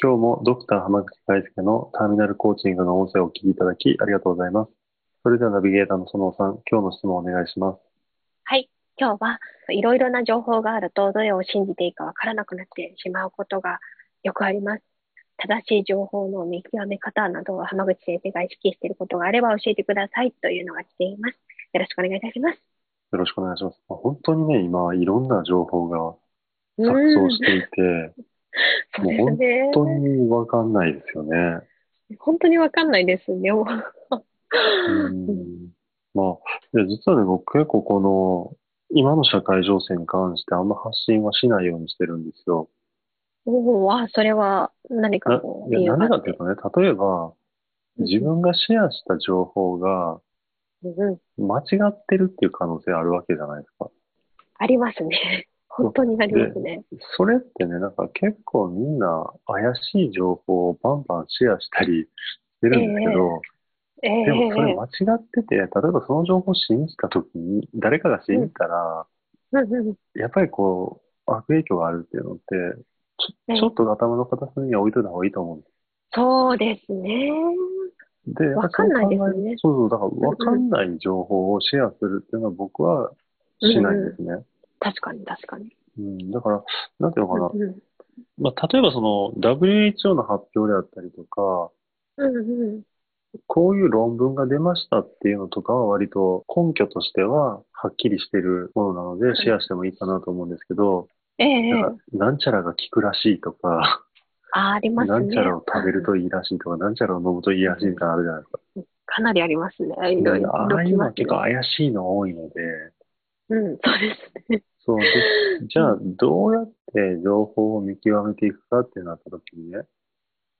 今日もドクター浜口大輔のターミナルコーチングの音声をお聞きいただきありがとうございます。それではナビゲーターの園さん、今日の質問をお願いします。はい。今日はいろいろな情報があるとどれを信じていいかわからなくなってしまうことがよくあります。正しい情報の見極め方などを浜口先生が意識していることがあれば教えてくださいというのが来ています。よろしくお願いいたします。よろしくお願いします。本当にね、今いろんな情報が錯綜していて、もう本当にわかんないですよね。本当にわかんないですね。うんまあ、実はね、僕結構この、今の社会情勢に関してあんま発信はしないようにしてるんですよ。おお、あ、それは何かこういや、何かっていうとね、例えば、自分がシェアした情報が、間違ってるっていう可能性あるわけじゃないですか。ありますね。本当になりますね。それってね、なんか結構みんな怪しい情報をバンバンシェアしたりしてるんですけど、えー、でもそれ間違ってて、例えばその情報を信じたときに、誰かが信じたら、うん、やっぱりこう、悪影響があるっていうのって、ちょちょっと頭の片隅に置いといた方がいいと思うんです。そうですね。で、わかんないですね。そうそう、だからわかんない情報をシェアするっていうのは僕はしないですね。うん確かに確かに。うん、だから、なんていうのかな。うん、まあ、例えばその WHO の発表であったりとか、うんうん、こういう論文が出ましたっていうのとかは割と根拠としてははっきりしてるものなのでシェアしてもいいかなと思うんですけど、ええなんなんちゃらが効くらしいとか、あありますね。なんちゃらを食べるといいらしいとか、なんちゃらを飲むといいらしいみたいなのあるじゃないですか。かなりありますね。いろいろ。ああいうのは結構怪しいの多いので。うん、そうですね。そうで、じゃあ、どうやって情報を見極めていくかってなった時にね、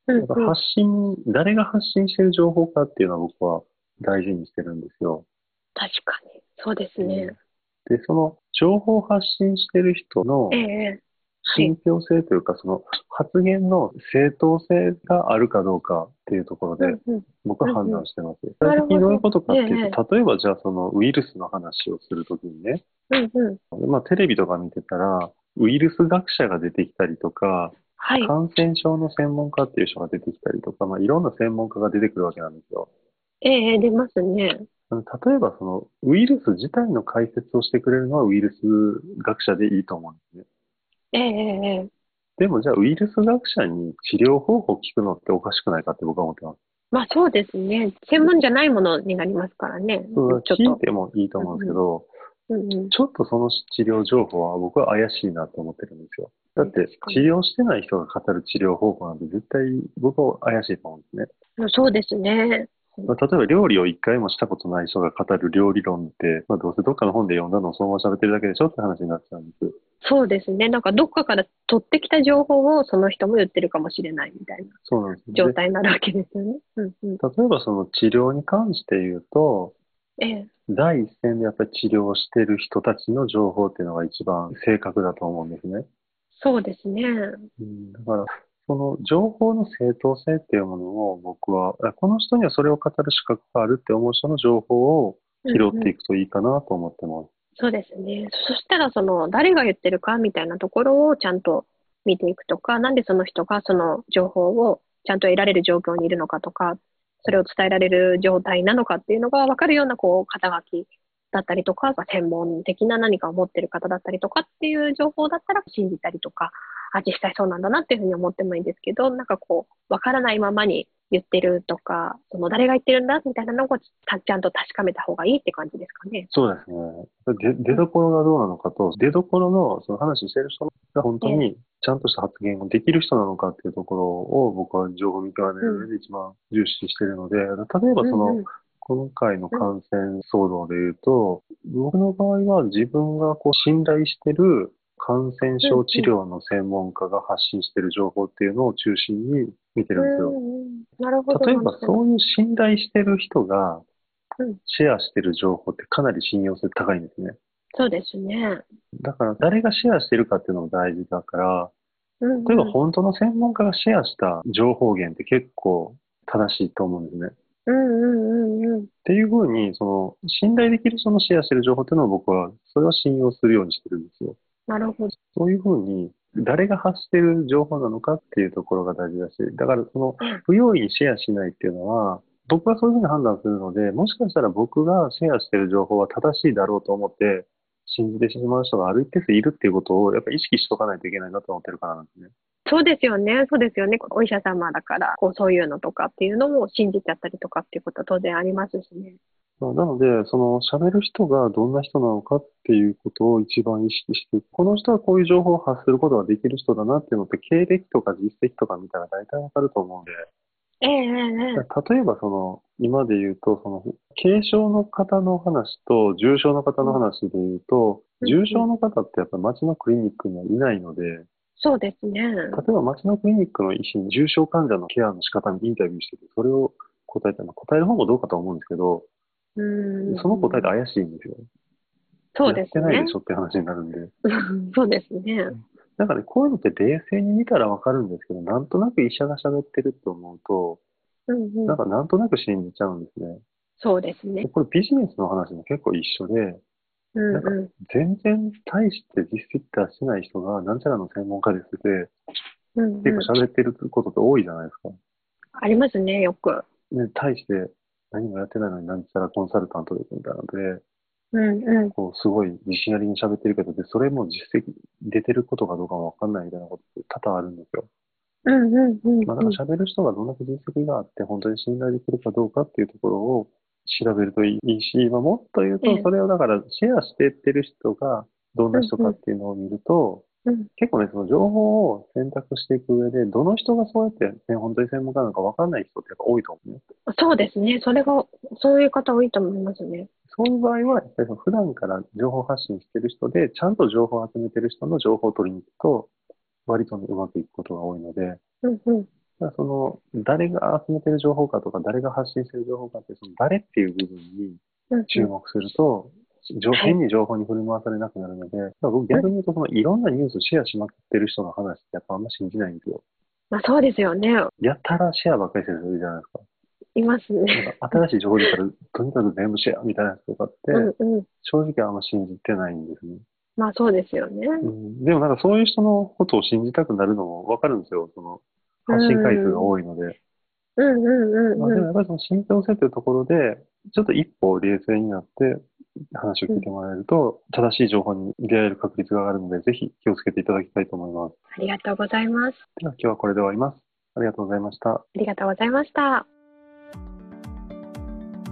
発信、誰が発信してる情報かっていうのは僕は大事にしてるんですよ。確かに。そうですね。で、その情報発信してる人の、ええ信憑性というか、その発言の正当性があるかどうかっていうところで、僕は判断してます。具体的にどういうことかっていうと、例えばじゃあそのウイルスの話をするときにね、まあテレビとか見てたら、ウイルス学者が出てきたりとか、はい、感染症の専門家っていう人が出てきたりとか、まあいろんな専門家が出てくるわけなんですよ。ええ出ますね。例えばそのウイルス自体の解説をしてくれるのはウイルス学者でいいと思うんですね。ええー、でもじゃあウイルス学者に治療方法を聞くのっておかしくないかって僕は思ってます。まあそうですね。専門じゃないものになりますからね。そう聞いてもいいと思うんですけど、うんうん、ちょっとその治療情報は僕は怪しいなと思ってるんですよ。だって治療してない人が語る治療方法なんて絶対僕は怪しいと思うんですね。そうですね。まあ、例えば料理を一回もしたことない人が語る料理論って、まあ、どうせどっかの本で読んだのをそのまま喋ってるだけでしょって話になっちゃうんです。そうですね。なんかどっかから取ってきた情報をその人も言ってるかもしれないみたいなそうなんです、ね、状態になるわけですよね。うんうん、例えばその治療に関して言うと、ええ、第一線でやっぱり治療をしてる人たちの情報っていうのが一番正確だと思うんですね。そうですね。うん、だから、その情報の正当性っていうものを僕は、この人にはそれを語る資格があるって思う人の情報を拾っていくといいかなと思ってます。うんうんそうですね。そしたら、その、誰が言ってるかみたいなところをちゃんと見ていくとか、なんでその人がその情報をちゃんと得られる状況にいるのかとか、それを伝えられる状態なのかっていうのが分かるような、こう、肩書きだったりとか、専門的な何かを持ってる方だったりとかっていう情報だったら信じたりとか、あ、実際そうなんだなっていうふうに思ってもいいんですけど、なんかこう、分からないままに言ってるとか、その誰が言ってるんだみたいなのをちゃんと確かめた方がいいって感じですかね。そうですね。出どころがどうなのかと、出どころのその話してる人が本当にちゃんとした発言をできる人なのかっていうところを僕は情報見極める上で一番重視してるので、例えばその、うんうん今回の感染騒動で言うと、僕の場合は自分がこう信頼してる感染症治療の専門家が発信している情報っていうのを中心に見てるんですよ。なるほど。例えばそういう信頼してる人がシェアしてる情報ってかなり信用性高いんですね。そうですね。だから誰がシェアしてるかっていうのも大事だから、うんうん、例えば本当の専門家がシェアした情報源って結構正しいと思うんですね。うんうんうんうん。っていうふうに、その、信頼できる人のシェアしてる情報っていうのを僕は、それは信用するようにしてるんですよ。なるほど。そういうふうに、誰が発してる情報なのかっていうところが大事だし、だからその、不用意にシェアしないっていうのは、僕はそういうふうに判断するので、もしかしたら僕がシェアしてる情報は正しいだろうと思って、信じてしまう人がある一定数いるっていうことを、やっぱり意識しとかないといけないなと思ってるからなんですね。そうですよね、そうですよね。お医者様だから、こうそういうのとかっていうのも信じちゃったりとかっていうことは当然ありますしね。なので、その喋る人がどんな人なのかっていうことを一番意識して、この人はこういう情報を発することができる人だなっていうのって、経歴とか実績とか見たら大体わかると思うんで。ええええ、例えばその、今で言うと、その、軽症の方の話と重症の方の話で言うと、重症の方ってやっぱり町のクリニックにはいないので、そうですね。例えば町のクリニックの医師に重症患者のケアの仕方にインタビューしてて、それを答えたの、答える方もどうかと思うんですけど、うんその答えって怪しいんですよ。そうですね。やってないでしょって話になるんで。そうですね。なんかね、こういうのって冷静に見たらわかるんですけど、なんとなく医者が喋ってると思うと、うんうん、なんかなんとなく信じちゃうんですね。そうですね。これビジネスの話も結構一緒で、うんうん、なんか全然大して実績出してない人が、なんちゃらの専門家ですって、うんうん、結構喋ってることって多いじゃないですか。ありますね、よく。ね、大して何もやってないのになんちゃらコンサルタントですみたいなので、うんうん、こうすごい自信ありに喋ってるけど、で、それも実績出てることかどうかもわかんないみたいなことって多々あるんですよ。うんうんうん、まあ、だから喋る人がどんだけ実績があって、本当に信頼できるかどうかっていうところを調べるといいし、まあ、もっと言うと、それをだからシェアしてってる人がどんな人かっていうのを見ると、うん、結構ね、その情報を選択していく上で、どの人がそうやって、ね、本当に専門家なのか分かんない人ってやっぱ多いと思うね。そうですね。それが、そういう方多いと思いますね。そういう場合は、やっぱり普段から情報発信してる人で、ちゃんと情報を集めてる人の情報を取りに行くと、割と、ね、うまくいくことが多いので、うんうん、その、誰が集めてる情報かとか、誰が発信してる情報かって、その誰っていう部分に注目すると、うん、変に情報に振り回されなくなるので、僕逆に言うと、そのいろんなニュースシェアしまくってる人の話ってやっぱあんま信じないんですよ。まあそうですよね。やたらシェアばっかりしてる人いるじゃないですか。いますね。新しい情報出たら、とにかく全部シェアみたいな人とかって、うんうん、正直あんま信じてないんですね。まあそうですよね、うん。でもなんかそういう人のことを信じたくなるのもわかるんですよ。その発信回数が多いので。うんうんうん、うん、まあ、でもやっぱりその信憑性というところで、ちょっと一歩冷静になって話を聞いてもらえると、うん、正しい情報に出会える確率が上がるので、ぜひ気をつけていただきたいと思います。ありがとうございます。では今日はこれで終わります。ありがとうございました。ありがとうございました。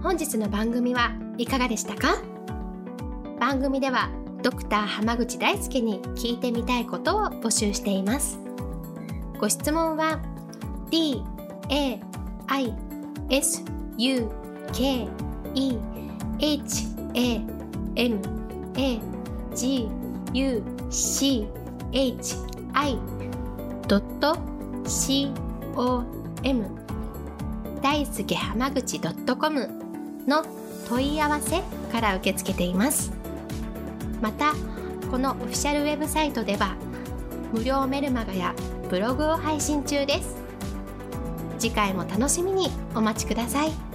本日の番組はいかがでしたか？番組ではドクター濱口大輔に聞いてみたいことを募集していますご質問は d a i s u k e h a m a g u c h i. C o m. 大輔濱口 .com の問い合わせから受け付けています。またこのオフィシャルウェブサイトでは無料メルマガやブログを配信中です。次回も楽しみにお待ちください。